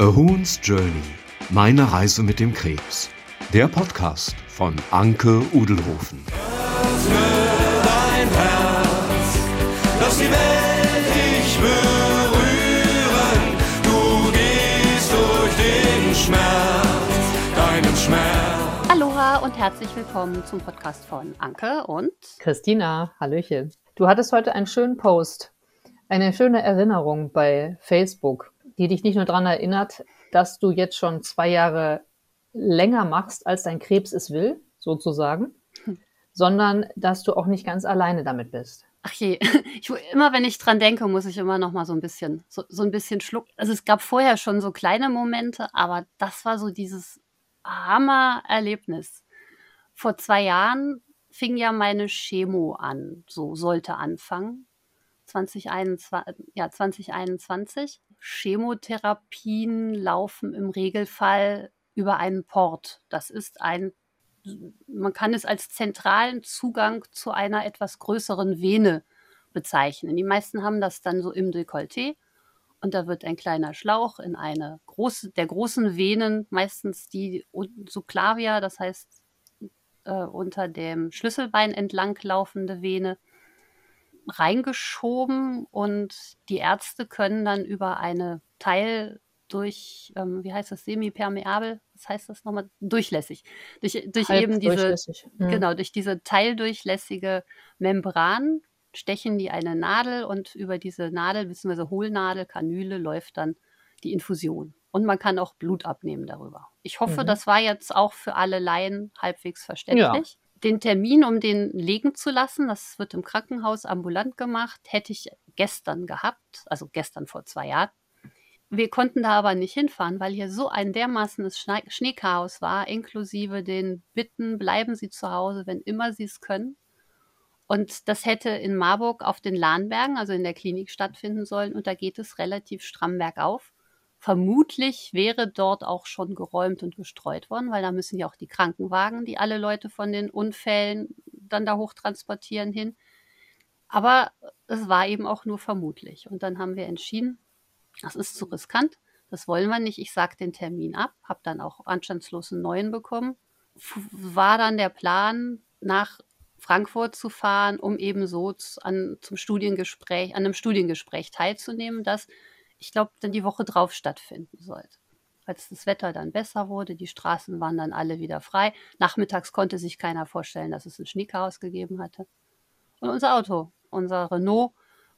A Huhn's Journey. Meine Reise mit dem Krebs. Der Podcast von Anke Udelhofen. Öffne dein Herz, lass die Welt dich berühren. Du gehst durch den Schmerz, deinen Schmerz. Aloha und herzlich willkommen zum Podcast von Anke und Christina, Hallöchen. Du hattest heute einen schönen Post, eine schöne Erinnerung bei Facebook, die dich nicht nur daran erinnert, dass du jetzt schon zwei Jahre länger machst, als dein Krebs es will, sozusagen, sondern dass du auch nicht ganz alleine damit bist. ach je, ich, immer wenn ich dran denke, muss ich immer noch mal so ein bisschen so, so ein bisschen schlucken. Also es gab vorher schon so kleine Momente, aber das war so dieses Hammererlebnis. Vor zwei Jahren fing ja meine Chemo an, so sollte anfangen. 2021, ja, 2021. Chemotherapien laufen im Regelfall über einen Port. Das ist ein, man kann es als zentralen Zugang zu einer etwas größeren Vene bezeichnen. Die meisten haben das dann so im Dekolleté und da wird ein kleiner Schlauch in eine große, der großen Venen, meistens die Subclavia, das heißt äh, unter dem Schlüsselbein entlang laufende Vene, reingeschoben und die Ärzte können dann über eine Teil durch, ähm, wie heißt das, semipermeabel, was heißt das nochmal, durchlässig, durch, durch Halb eben diese, durchlässig. Mhm. genau, durch diese teildurchlässige Membran stechen die eine Nadel und über diese Nadel bzw. Hohlnadel, Kanüle läuft dann die Infusion. Und man kann auch Blut abnehmen darüber. Ich hoffe, Mhm. das war jetzt auch für alle Laien halbwegs verständlich. Den Termin, um den legen zu lassen, das wird im Krankenhaus ambulant gemacht, hätte ich gestern gehabt, also gestern vor zwei Jahren. Wir konnten da aber nicht hinfahren, weil hier so ein dermaßenes Schnee Schneechaos war, inklusive den Bitten, bleiben Sie zu Hause, wenn immer Sie es können. Und das hätte in Marburg auf den Lahnbergen, also in der Klinik, stattfinden sollen. Und da geht es relativ stramm bergauf. Vermutlich wäre dort auch schon geräumt und gestreut worden, weil da müssen ja auch die Krankenwagen, die alle Leute von den Unfällen dann da hochtransportieren, hin. Aber es war eben auch nur vermutlich. Und dann haben wir entschieden, das ist zu riskant, das wollen wir nicht. Ich sage den Termin ab, habe dann auch anstandslos einen neuen bekommen. War dann der Plan, nach Frankfurt zu fahren, um eben so an, zum Studiengespräch, an einem Studiengespräch teilzunehmen, das, ich glaube, dann die Woche drauf stattfinden sollte. Als das Wetter dann besser wurde, die Straßen waren dann alle wieder frei. Nachmittags konnte sich keiner vorstellen, dass es ein Schneechaos gegeben hatte. Und unser Auto, unser Renault,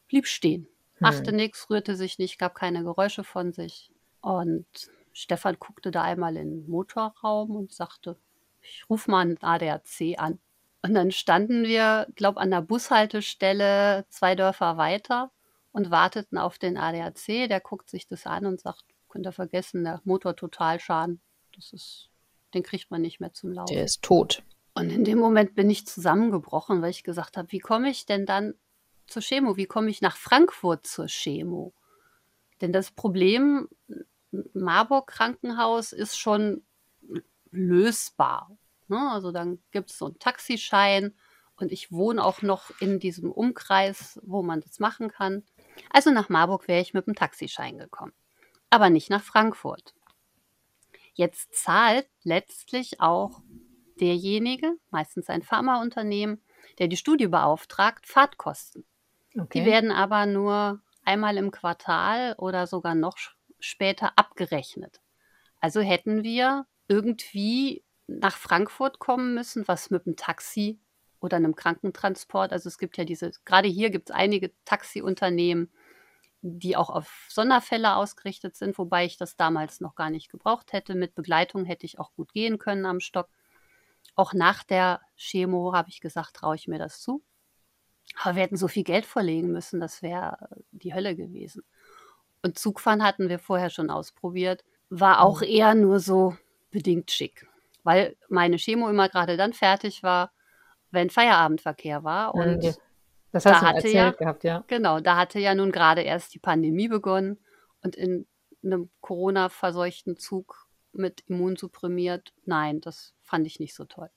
blieb stehen. Machte Hm. nichts, rührte sich nicht, gab keine Geräusche von sich. Und Stefan guckte da einmal in den Motorraum und sagte, ich rufe mal einen ADAC an. Und dann standen wir, glaube an der Bushaltestelle zwei Dörfer weiter und warteten auf den ADAC. Der guckt sich das an und sagt, könnt ihr vergessen, der Motor Totalschaden. Das ist, den kriegt man nicht mehr zum Laufen. Der ist tot. Und in dem Moment bin ich zusammengebrochen, weil ich gesagt habe, wie komme ich denn dann zur Chemo? Wie komme ich nach Frankfurt zur Chemo? Denn das Problem Marburg Krankenhaus ist schon lösbar. Ne? Also dann gibt es so einen Taxischein und ich wohne auch noch in diesem Umkreis, wo man das machen kann. Also nach Marburg wäre ich mit dem Taxischein gekommen, aber nicht nach Frankfurt. Jetzt zahlt letztlich auch derjenige, meistens ein Pharmaunternehmen, der die Studie beauftragt, Fahrtkosten. Okay. Die werden aber nur einmal im Quartal oder sogar noch später abgerechnet. Also hätten wir irgendwie nach Frankfurt kommen müssen, was mit dem Taxi oder einem Krankentransport. Also es gibt ja diese, gerade hier gibt es einige Taxiunternehmen, die auch auf Sonderfälle ausgerichtet sind, wobei ich das damals noch gar nicht gebraucht hätte. Mit Begleitung hätte ich auch gut gehen können am Stock. Auch nach der Chemo habe ich gesagt, traue ich mir das zu. Aber wir hätten so viel Geld vorlegen müssen, das wäre die Hölle gewesen. Und Zugfahren hatten wir vorher schon ausprobiert, war auch Mhm. eher nur so bedingt schick, weil meine Chemo immer gerade dann fertig war, wenn Feierabendverkehr war. Und ja. Das da hast du mir hatte erzählt ja- gehabt, ja. Genau, da hatte ja nun gerade erst die Pandemie begonnen und in einem Corona-verseuchten Zug mit immunsupprimiert, nein, das fand ich nicht so toll.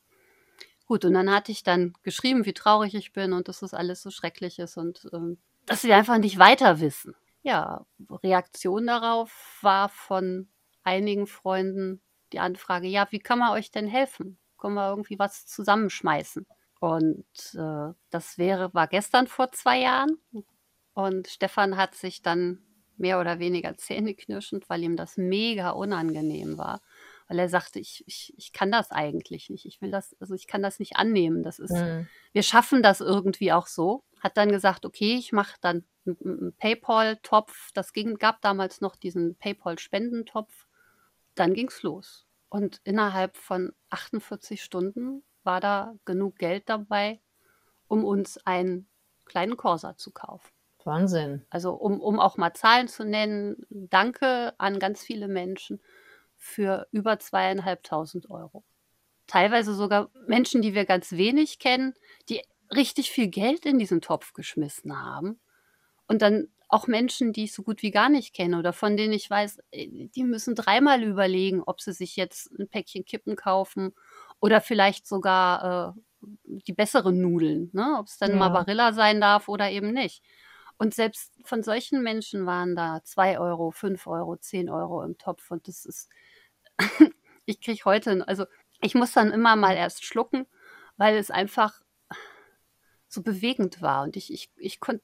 Gut, und dann hatte ich dann geschrieben, wie traurig ich bin und dass das alles so schrecklich ist und ähm, dass wir einfach nicht weiter wissen. ja, Reaktion darauf war von einigen Freunden die Anfrage, ja, wie kann man euch denn helfen? Können wir irgendwie was zusammenschmeißen? Und äh, das wäre, war gestern vor zwei Jahren. Und Stefan hat sich dann mehr oder weniger zähneknirschend, weil ihm das mega unangenehm war. Weil er sagte, ich, ich, ich kann das eigentlich nicht. Ich will das, also ich kann das nicht annehmen. Das ist, mhm. wir schaffen das irgendwie auch so. Hat dann gesagt, okay, ich mache dann einen PayPal-Topf. Das ging, gab damals noch diesen PayPal-Spendentopf. Dann ging's los. Und innerhalb von 48 Stunden war da genug Geld dabei, um uns einen kleinen Corsa zu kaufen. Wahnsinn. Also um, um auch mal Zahlen zu nennen, danke an ganz viele Menschen für über zweieinhalbtausend Euro. Teilweise sogar Menschen, die wir ganz wenig kennen, die richtig viel Geld in diesen Topf geschmissen haben. Und dann auch Menschen, die ich so gut wie gar nicht kenne oder von denen ich weiß, äh, die müssen dreimal überlegen, ob sie sich jetzt ein Päckchen Kippen kaufen oder vielleicht sogar äh, die besseren Nudeln, ne? ob es dann ja. mal Barilla sein darf oder eben nicht. Und selbst von solchen Menschen waren da 2 Euro, 5 Euro, 10 Euro im Topf. Und das ist, ich kriege heute, also ich muss dann immer mal erst schlucken, weil es einfach so bewegend war. Und ich, ich, ich konnte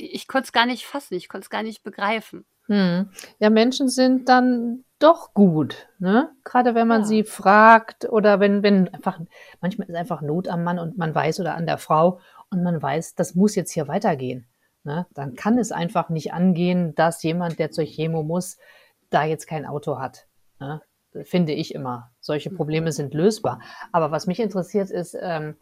ich konnte es gar nicht fassen, ich konnte es gar nicht begreifen. Hm. Ja, Menschen sind dann doch gut, ne? Gerade wenn man ja. sie fragt oder wenn, wenn einfach, manchmal ist einfach Not am Mann und man weiß oder an der Frau und man weiß, das muss jetzt hier weitergehen. Ne? Dann kann es einfach nicht angehen, dass jemand, der zur Chemo muss, da jetzt kein Auto hat. Ne? Finde ich immer. Solche Probleme sind lösbar. Aber was mich interessiert, ist ähm,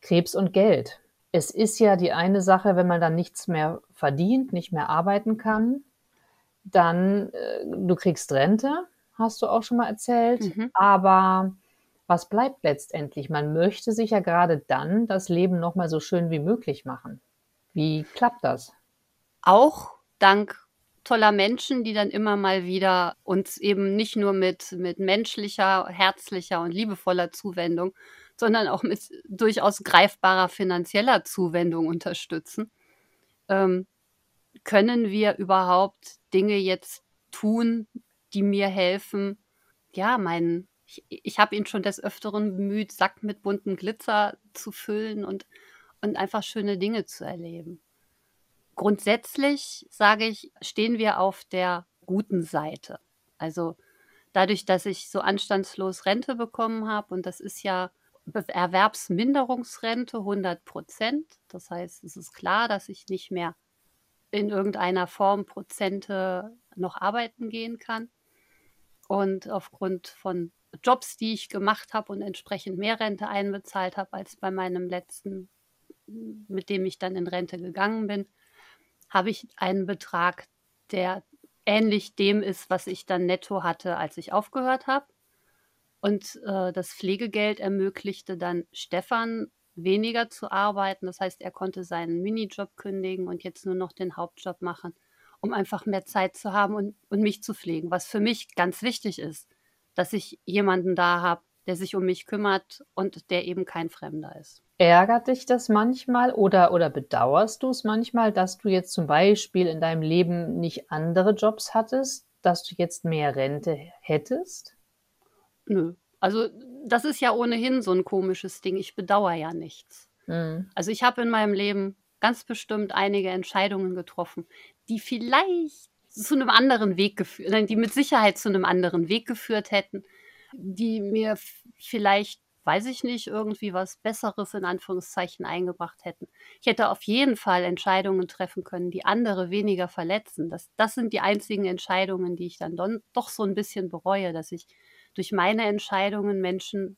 Krebs und Geld es ist ja die eine Sache, wenn man dann nichts mehr verdient, nicht mehr arbeiten kann, dann äh, du kriegst Rente, hast du auch schon mal erzählt, mhm. aber was bleibt letztendlich? Man möchte sich ja gerade dann das Leben noch mal so schön wie möglich machen. Wie klappt das? Auch dank toller Menschen, die dann immer mal wieder uns eben nicht nur mit, mit menschlicher, herzlicher und liebevoller Zuwendung, sondern auch mit durchaus greifbarer finanzieller Zuwendung unterstützen. Ähm, können wir überhaupt Dinge jetzt tun, die mir helfen? Ja, mein, ich, ich habe ihn schon des Öfteren bemüht, Sack mit buntem Glitzer zu füllen und, und einfach schöne Dinge zu erleben. Grundsätzlich sage ich, stehen wir auf der guten Seite. Also dadurch, dass ich so anstandslos Rente bekommen habe, und das ist ja Erwerbsminderungsrente 100 Prozent. Das heißt, es ist klar, dass ich nicht mehr in irgendeiner Form Prozente noch arbeiten gehen kann. Und aufgrund von Jobs, die ich gemacht habe und entsprechend mehr Rente einbezahlt habe als bei meinem letzten, mit dem ich dann in Rente gegangen bin, habe ich einen Betrag, der ähnlich dem ist, was ich dann netto hatte, als ich aufgehört habe. Und äh, das Pflegegeld ermöglichte dann Stefan weniger zu arbeiten. Das heißt, er konnte seinen Minijob kündigen und jetzt nur noch den Hauptjob machen, um einfach mehr Zeit zu haben und, und mich zu pflegen. Was für mich ganz wichtig ist, dass ich jemanden da habe, der sich um mich kümmert und der eben kein Fremder ist. Ärgert dich das manchmal oder, oder bedauerst du es manchmal, dass du jetzt zum Beispiel in deinem Leben nicht andere Jobs hattest, dass du jetzt mehr Rente hättest? Nö. Also, das ist ja ohnehin so ein komisches Ding. Ich bedauere ja nichts. Mhm. Also, ich habe in meinem Leben ganz bestimmt einige Entscheidungen getroffen, die vielleicht zu einem anderen Weg geführt, die mit Sicherheit zu einem anderen Weg geführt hätten, die mir vielleicht, weiß ich nicht, irgendwie was Besseres in Anführungszeichen eingebracht hätten. Ich hätte auf jeden Fall Entscheidungen treffen können, die andere weniger verletzen. Das, das sind die einzigen Entscheidungen, die ich dann doch so ein bisschen bereue, dass ich durch meine Entscheidungen Menschen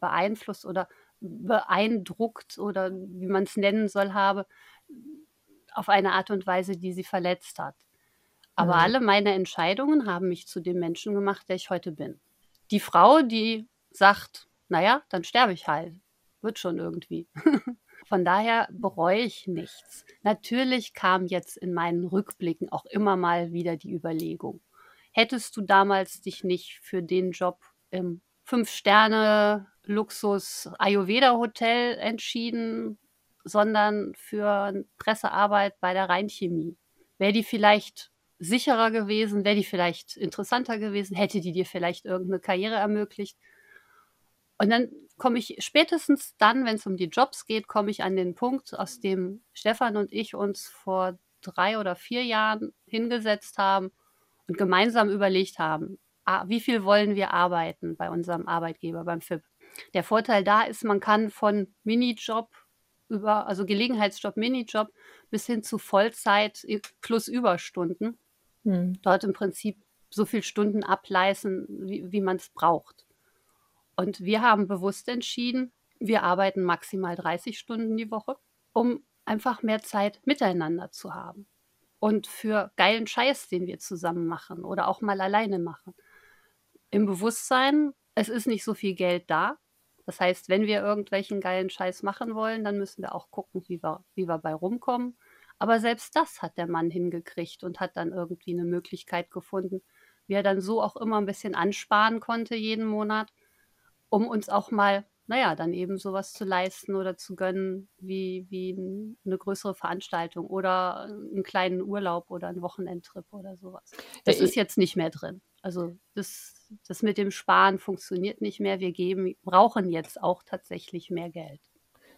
beeinflusst oder beeindruckt oder wie man es nennen soll, habe, auf eine Art und Weise, die sie verletzt hat. Aber mhm. alle meine Entscheidungen haben mich zu dem Menschen gemacht, der ich heute bin. Die Frau, die sagt, naja, dann sterbe ich halt. Wird schon irgendwie. Von daher bereue ich nichts. Natürlich kam jetzt in meinen Rückblicken auch immer mal wieder die Überlegung, hättest du damals dich nicht für den Job im Fünf-Sterne-Luxus-Ayurveda-Hotel entschieden, sondern für Pressearbeit bei der Rheinchemie. wäre die vielleicht sicherer gewesen, wäre die vielleicht interessanter gewesen, hätte die dir vielleicht irgendeine Karriere ermöglicht. Und dann komme ich spätestens dann, wenn es um die Jobs geht, komme ich an den Punkt, aus dem Stefan und ich uns vor drei oder vier Jahren hingesetzt haben und gemeinsam überlegt haben, ah, wie viel wollen wir arbeiten bei unserem Arbeitgeber, beim FIP. Der Vorteil da ist, man kann von Minijob über, also Gelegenheitsjob, Minijob bis hin zu Vollzeit plus Überstunden hm. dort im Prinzip so viele Stunden ableisten, wie, wie man es braucht. Und wir haben bewusst entschieden, wir arbeiten maximal 30 Stunden die Woche, um einfach mehr Zeit miteinander zu haben. Und für geilen Scheiß, den wir zusammen machen oder auch mal alleine machen. Im Bewusstsein, es ist nicht so viel Geld da. Das heißt, wenn wir irgendwelchen geilen Scheiß machen wollen, dann müssen wir auch gucken, wie wir, wie wir bei rumkommen. Aber selbst das hat der Mann hingekriegt und hat dann irgendwie eine Möglichkeit gefunden, wie er dann so auch immer ein bisschen ansparen konnte jeden Monat, um uns auch mal, naja, dann eben sowas zu leisten oder zu gönnen, wie, wie eine größere Veranstaltung oder einen kleinen Urlaub oder einen Wochenendtrip oder sowas. Das ist jetzt nicht mehr drin. Also das, das mit dem Sparen funktioniert nicht mehr. Wir geben, brauchen jetzt auch tatsächlich mehr Geld.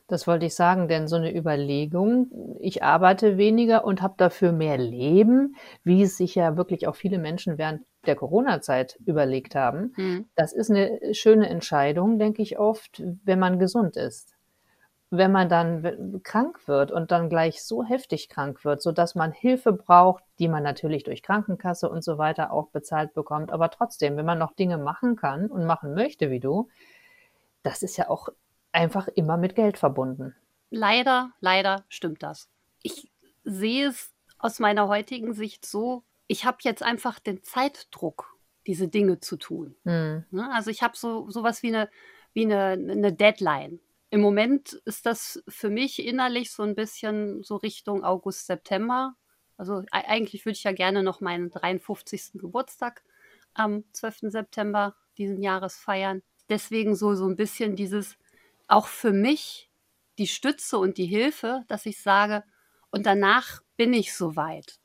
Das wollte ich sagen, denn so eine Überlegung, ich arbeite weniger und habe dafür mehr Leben, wie es sich ja wirklich auch viele Menschen während der Corona-Zeit überlegt haben, mhm. das ist eine schöne Entscheidung, denke ich oft, wenn man gesund ist. Wenn man dann krank wird und dann gleich so heftig krank wird, so dass man Hilfe braucht, die man natürlich durch Krankenkasse und so weiter auch bezahlt bekommt, aber trotzdem, wenn man noch Dinge machen kann und machen möchte wie du, das ist ja auch einfach immer mit Geld verbunden. Leider, leider stimmt das. Ich sehe es aus meiner heutigen Sicht so, ich habe jetzt einfach den Zeitdruck, diese Dinge zu tun. Mhm. Also ich habe so sowas wie eine, wie eine, eine Deadline. Im Moment ist das für mich innerlich so ein bisschen so Richtung August, September. Also eigentlich würde ich ja gerne noch meinen 53. Geburtstag am 12. September diesen Jahres feiern. Deswegen so, so ein bisschen dieses, auch für mich die Stütze und die Hilfe, dass ich sage, und danach bin ich soweit.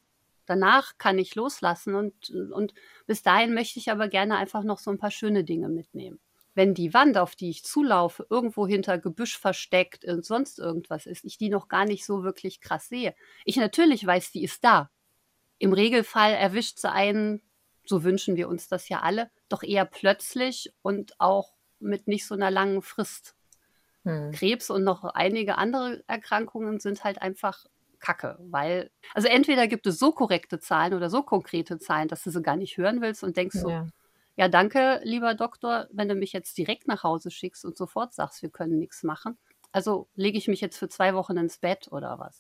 Danach kann ich loslassen und, und bis dahin möchte ich aber gerne einfach noch so ein paar schöne Dinge mitnehmen. Wenn die Wand, auf die ich zulaufe, irgendwo hinter Gebüsch versteckt und sonst irgendwas ist, ich die noch gar nicht so wirklich krass sehe. Ich natürlich weiß, die ist da. Im Regelfall erwischt sie einen, so wünschen wir uns das ja alle, doch eher plötzlich und auch mit nicht so einer langen Frist. Hm. Krebs und noch einige andere Erkrankungen sind halt einfach Kacke, weil, also entweder gibt es so korrekte Zahlen oder so konkrete Zahlen, dass du sie gar nicht hören willst und denkst ja. so, ja, danke, lieber Doktor, wenn du mich jetzt direkt nach Hause schickst und sofort sagst, wir können nichts machen. Also lege ich mich jetzt für zwei Wochen ins Bett oder was?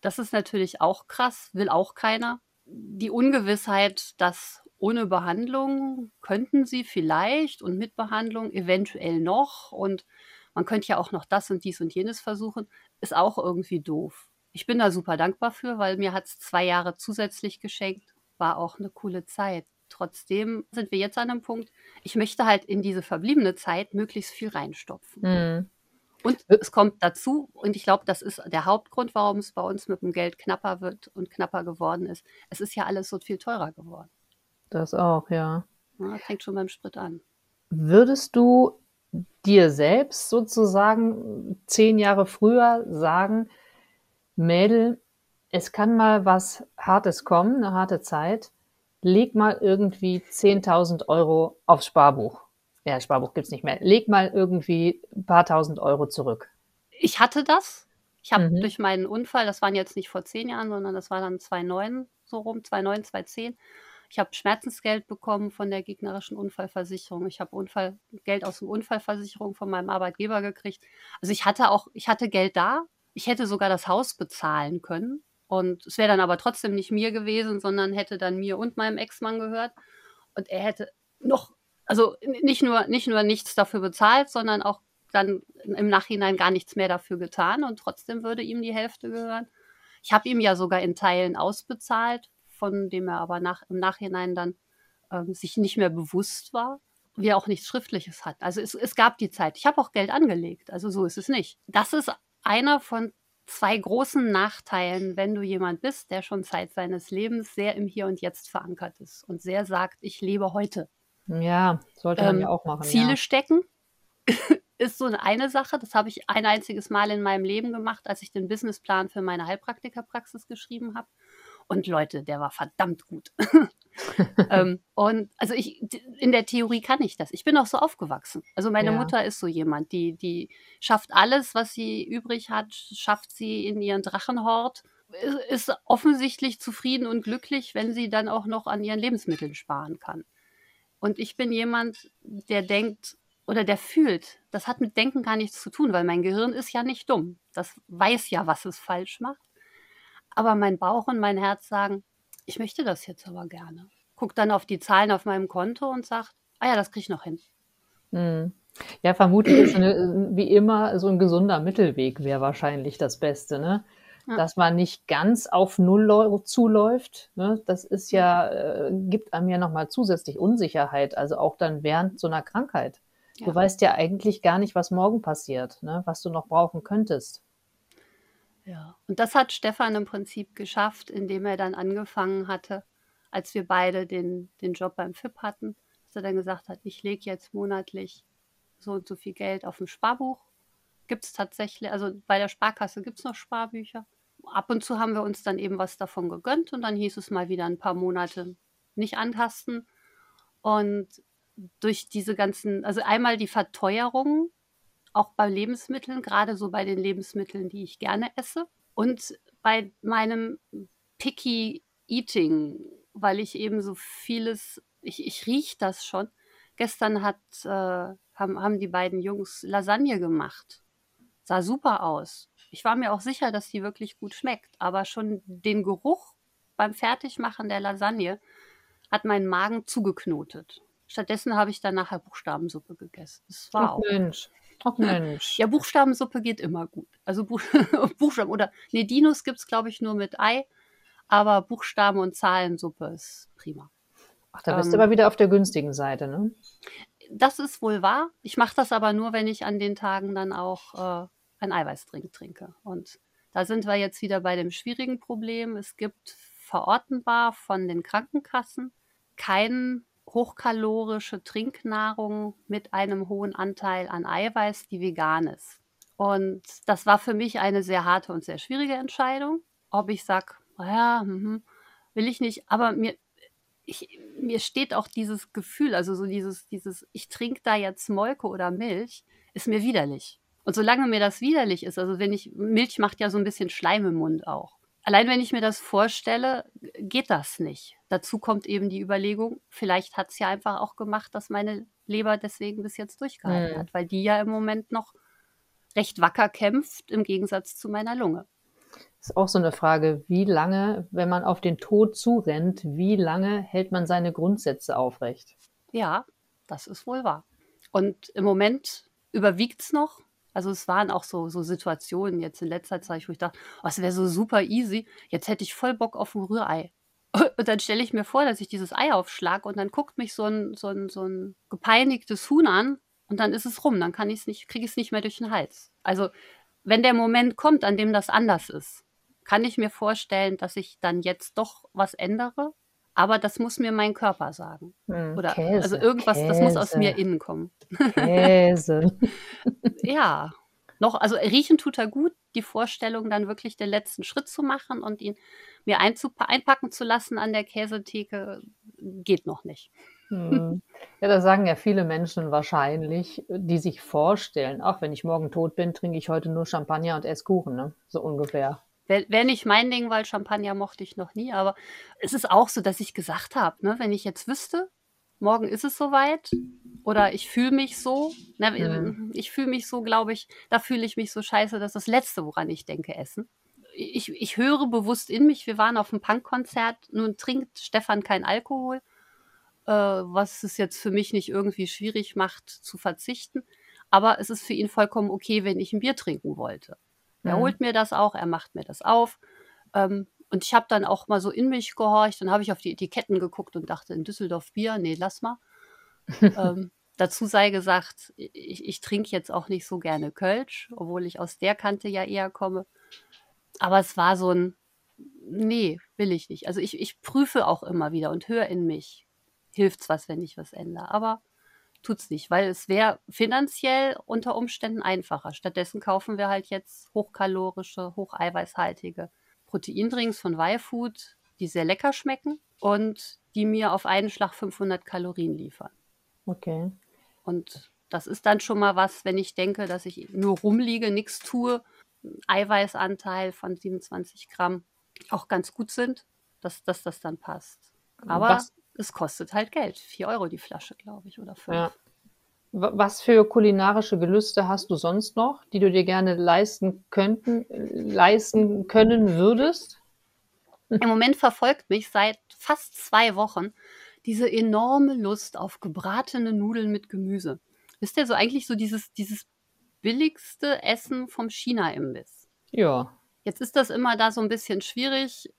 Das ist natürlich auch krass, will auch keiner. Die Ungewissheit, dass ohne Behandlung könnten sie vielleicht und mit Behandlung eventuell noch und man könnte ja auch noch das und dies und jenes versuchen, ist auch irgendwie doof. Ich bin da super dankbar für, weil mir hat es zwei Jahre zusätzlich geschenkt, war auch eine coole Zeit. Trotzdem sind wir jetzt an einem Punkt, ich möchte halt in diese verbliebene Zeit möglichst viel reinstopfen. Mhm. Und es kommt dazu, und ich glaube, das ist der Hauptgrund, warum es bei uns mit dem Geld knapper wird und knapper geworden ist. Es ist ja alles so viel teurer geworden. Das auch, ja. ja fängt schon beim Sprit an. Würdest du dir selbst sozusagen zehn Jahre früher sagen, Mädel, es kann mal was Hartes kommen, eine harte Zeit, leg mal irgendwie 10.000 Euro aufs Sparbuch. Ja, Sparbuch gibt es nicht mehr. Leg mal irgendwie ein paar tausend Euro zurück. Ich hatte das. Ich habe mhm. durch meinen Unfall, das waren jetzt nicht vor zehn Jahren, sondern das war dann 2009 so rum, 2009, 2010, ich habe Schmerzensgeld bekommen von der gegnerischen Unfallversicherung. Ich habe Unfall, Geld aus der Unfallversicherung von meinem Arbeitgeber gekriegt. Also ich hatte auch, ich hatte Geld da. Ich hätte sogar das Haus bezahlen können. Und es wäre dann aber trotzdem nicht mir gewesen, sondern hätte dann mir und meinem Ex-Mann gehört. Und er hätte noch, also nicht nur, nicht nur nichts dafür bezahlt, sondern auch dann im Nachhinein gar nichts mehr dafür getan. Und trotzdem würde ihm die Hälfte gehören. Ich habe ihm ja sogar in Teilen ausbezahlt, von dem er aber nach, im Nachhinein dann ähm, sich nicht mehr bewusst war, wie er auch nichts Schriftliches hat. Also es, es gab die Zeit. Ich habe auch Geld angelegt, also so ist es nicht. Das ist einer von zwei großen Nachteilen, wenn du jemand bist, der schon Zeit seines Lebens sehr im Hier und Jetzt verankert ist und sehr sagt, ich lebe heute. Ja, sollte man Ähm, ja auch machen. Ziele ja. stecken ist so eine Sache. Das habe ich ein einziges Mal in meinem Leben gemacht, als ich den Businessplan für meine Heilpraktikerpraxis geschrieben habe. Und Leute, der war verdammt gut. ähm, und also ich, in der Theorie kann ich das. Ich bin auch so aufgewachsen. Also meine Ja. Mutter ist so jemand, die, die schafft alles, was sie übrig hat, schafft sie in ihren Drachenhort, ist offensichtlich zufrieden und glücklich, wenn sie dann auch noch an ihren Lebensmitteln sparen kann. Und ich bin jemand, der denkt oder der fühlt. Das hat mit Denken gar nichts zu tun, weil mein Gehirn ist ja nicht dumm. Das weiß ja, was es falsch macht. Aber mein Bauch und mein Herz sagen, ich möchte das jetzt aber gerne. Guck dann auf die Zahlen auf meinem Konto und sagt, ah ja, das kriege ich noch hin. Mhm. Ja, vermutlich ist eine, wie immer so ein gesunder Mittelweg wäre wahrscheinlich das Beste, ne? Ja. Dass man nicht ganz auf Null zuläuft. Ne? Das ist ja, äh, gibt einem ja nochmal zusätzlich Unsicherheit, also auch dann während so einer Krankheit. Ja. Du weißt ja eigentlich gar nicht, was morgen passiert, ne? was du noch brauchen könntest. Ja. Und das hat Stefan im Prinzip geschafft, indem er dann angefangen hatte, als wir beide den, den Job beim FIP hatten, dass er dann gesagt hat, ich lege jetzt monatlich so und so viel Geld auf ein Sparbuch. Gibt es tatsächlich, also bei der Sparkasse gibt es noch Sparbücher. Ab und zu haben wir uns dann eben was davon gegönnt und dann hieß es mal wieder ein paar Monate nicht antasten. Und durch diese ganzen, also einmal die Verteuerung, auch bei Lebensmitteln, gerade so bei den Lebensmitteln, die ich gerne esse. Und bei meinem Picky Eating, weil ich eben so vieles, ich, ich rieche das schon. Gestern hat, äh, haben, haben die beiden Jungs Lasagne gemacht. Sah super aus. Ich war mir auch sicher, dass die wirklich gut schmeckt. Aber schon den Geruch beim Fertigmachen der Lasagne hat meinen Magen zugeknotet. Stattdessen habe ich dann nachher Buchstabensuppe gegessen. Das war Ach auch Mensch, ach Mensch. ja, Buchstabensuppe geht immer gut. Also Buch Buchstaben oder nee, Dinos gibt es, glaube ich, nur mit Ei, aber Buchstaben- und Zahlensuppe ist prima. Ach, da bist du ähm, aber wieder auf der günstigen Seite, ne? Das ist wohl wahr. Ich mache das aber nur, wenn ich an den Tagen dann auch äh, einen Eiweißdrink trinke. Und da sind wir jetzt wieder bei dem schwierigen Problem. Es gibt verortenbar von den Krankenkassen keine hochkalorische Trinknahrung mit einem hohen Anteil an Eiweiß, die vegan ist. Und das war für mich eine sehr harte und sehr schwierige Entscheidung, ob ich sage, ja, mhm, will ich nicht, aber mir, ich, mir steht auch dieses Gefühl, also so dieses, dieses, ich trinke da jetzt Molke oder Milch, ist mir widerlich. Und solange mir das widerlich ist, also wenn ich, Milch macht ja so ein bisschen Schleim im Mund auch. Allein wenn ich mir das vorstelle, geht das nicht. Dazu kommt eben die Überlegung, vielleicht hat es ja einfach auch gemacht, dass meine Leber deswegen bis jetzt durchgehalten Hm. hat, weil die ja im Moment noch recht wacker kämpft, im Gegensatz zu meiner Lunge. Ist auch so eine Frage, wie lange, wenn man auf den Tod zurennt, wie lange hält man seine Grundsätze aufrecht? Ja, das ist wohl wahr. Und im Moment überwiegt es noch. Also es waren auch so, so Situationen jetzt in letzter Zeit, wo ich dachte, oh, es wäre so super easy. Jetzt hätte ich voll Bock auf ein Rührei. Und dann stelle ich mir vor, dass ich dieses Ei aufschlage und dann guckt mich so ein, so ein, so ein gepeinigtes Huhn an und dann ist es rum. Dann kann ich's nicht, kriege ich es nicht mehr durch den Hals. Also wenn der Moment kommt, an dem das anders ist, kann ich mir vorstellen, dass ich dann jetzt doch was ändere. Aber das muss mir mein Körper sagen. Hm, Oder Käse, also irgendwas, das muss aus Käse, mir innen kommen. Käse. Ja. Noch, also riechen tut er gut, die Vorstellung, dann wirklich den letzten Schritt zu machen und ihn mir einpacken zu lassen an der Käsetheke, geht noch nicht. Hm. Ja, das sagen ja viele Menschen wahrscheinlich, die sich vorstellen, ach, wenn ich morgen tot bin, trinke ich heute nur Champagner und esse Kuchen, ne? So ungefähr. Wäre wär nicht mein Ding, weil Champagner mochte ich noch nie, aber es ist auch so, dass ich gesagt habe, ne, wenn ich jetzt wüsste, morgen ist es soweit oder ich fühle mich so, ne, Mhm. ich fühle mich so, glaube ich, da fühle ich mich so scheiße, das ist das Letzte, woran ich denke, essen. Ich, ich höre bewusst in mich, wir waren auf einem Punkkonzert, nun trinkt Stefan kein Alkohol, äh, was es jetzt für mich nicht irgendwie schwierig macht zu verzichten, aber es ist für ihn vollkommen okay, wenn ich ein Bier trinken wollte. Er Mhm. holt mir das auch, er macht mir das auf. Ähm, und ich habe dann auch mal so in mich gehorcht, dann habe ich auf die Etiketten geguckt und dachte, in Düsseldorf Bier, nee, lass mal. ähm, dazu sei gesagt, ich, ich trinke jetzt auch nicht so gerne Kölsch, obwohl ich aus der Kante ja eher komme. Aber es war so ein, nee, will ich nicht. Also ich, ich prüfe auch immer wieder und höre in mich. Hilft's was, wenn ich was ändere. Aber tut's nicht, weil es wäre finanziell unter Umständen einfacher. Stattdessen kaufen wir halt jetzt hochkalorische, hocheiweißhaltige Proteindrinks von Y-Food, die sehr lecker schmecken und die mir auf einen Schlag 500 Kalorien liefern. Okay. Und das ist dann schon mal was, wenn ich denke, dass ich nur rumliege, nichts tue, Eiweißanteil von 27 Gramm auch ganz gut sind, dass, dass das dann passt. Aber was? Es kostet halt Geld. 4 Euro die Flasche, glaube ich, oder 5. Ja. Was für kulinarische Gelüste hast du sonst noch, die du dir gerne leisten könnten, leisten können würdest? Im Moment verfolgt mich seit fast zwei Wochen diese enorme Lust auf gebratene Nudeln mit Gemüse. Wisst ihr, so eigentlich so dieses, dieses billigste Essen vom China-Imbiss. Ja. Jetzt ist das immer da so ein bisschen schwierig.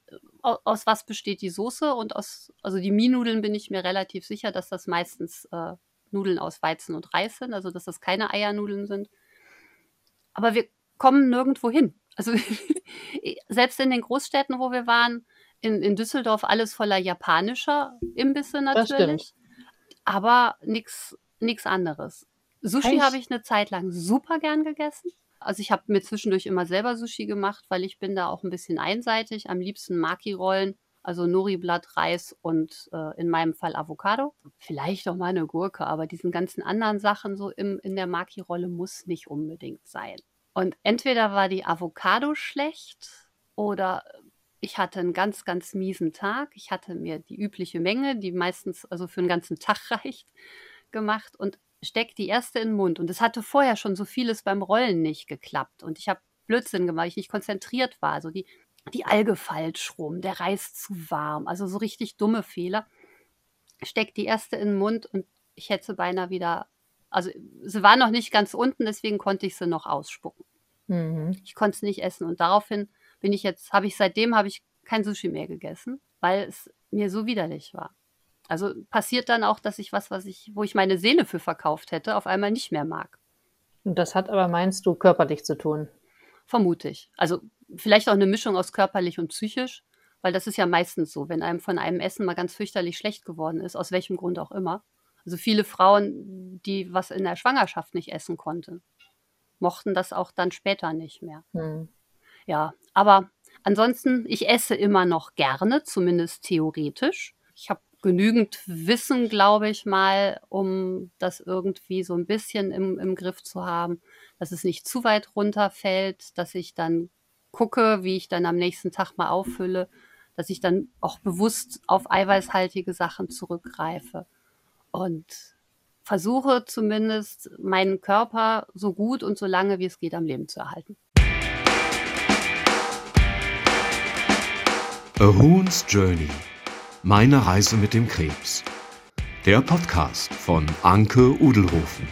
Aus, was besteht die Soße? Und aus, also die Mie-Nudeln bin ich mir relativ sicher, dass das meistens äh, Nudeln aus Weizen und Reis sind, also dass das keine Eiernudeln sind. Aber wir kommen nirgendwo hin. Also selbst in den Großstädten, wo wir waren, in, in Düsseldorf alles voller japanischer Imbisse natürlich. Aber nichts anderes. Sushi habe ich eine Zeit lang super gern gegessen. Also ich habe mir zwischendurch immer selber Sushi gemacht, weil ich bin da auch ein bisschen einseitig. Am liebsten Maki-Rollen, also Nori-Blatt, Reis und äh, in meinem Fall Avocado. Vielleicht auch mal eine Gurke, aber diesen ganzen anderen Sachen so im, in der Maki-Rolle muss nicht unbedingt sein. Und entweder war die Avocado schlecht oder ich hatte einen ganz, ganz miesen Tag. Ich hatte mir die übliche Menge, die meistens also für einen ganzen Tag reicht, gemacht und steckt die erste in den Mund. Und es hatte vorher schon so vieles beim Rollen nicht geklappt. Und ich habe Blödsinn gemacht, weil ich nicht konzentriert war. Also die, die Alge falsch rum, der Reis zu warm. Also so richtig dumme Fehler. Steckt die erste in den Mund und ich hätte sie beinahe wieder. Also sie war noch nicht ganz unten, deswegen konnte ich sie noch ausspucken. Mhm. Ich konnte es nicht essen. Und daraufhin bin ich jetzt, habe ich seitdem habe ich kein Sushi mehr gegessen, weil es mir so widerlich war. Also passiert dann auch, dass ich was, was ich, wo ich meine Seele für verkauft hätte, auf einmal nicht mehr mag. Und das hat aber, meinst du, körperlich zu tun? Vermute ich. Also vielleicht auch eine Mischung aus körperlich und psychisch, weil das ist ja meistens so, wenn einem von einem Essen mal ganz fürchterlich schlecht geworden ist, aus welchem Grund auch immer. Also viele Frauen, die was in der Schwangerschaft nicht essen konnten, mochten das auch dann später nicht mehr. Hm. Ja, aber ansonsten, ich esse immer noch gerne, zumindest theoretisch. Ich habe genügend Wissen, glaube ich mal, um das irgendwie so ein bisschen im, im Griff zu haben, dass es nicht zu weit runterfällt, dass ich dann gucke, wie ich dann am nächsten Tag mal auffülle, dass ich dann auch bewusst auf eiweißhaltige Sachen zurückgreife und versuche zumindest meinen Körper so gut und so lange wie es geht am Leben zu erhalten. A Hoon's Journey meine Reise mit dem Krebs. Der Podcast von Anke Udelhofen.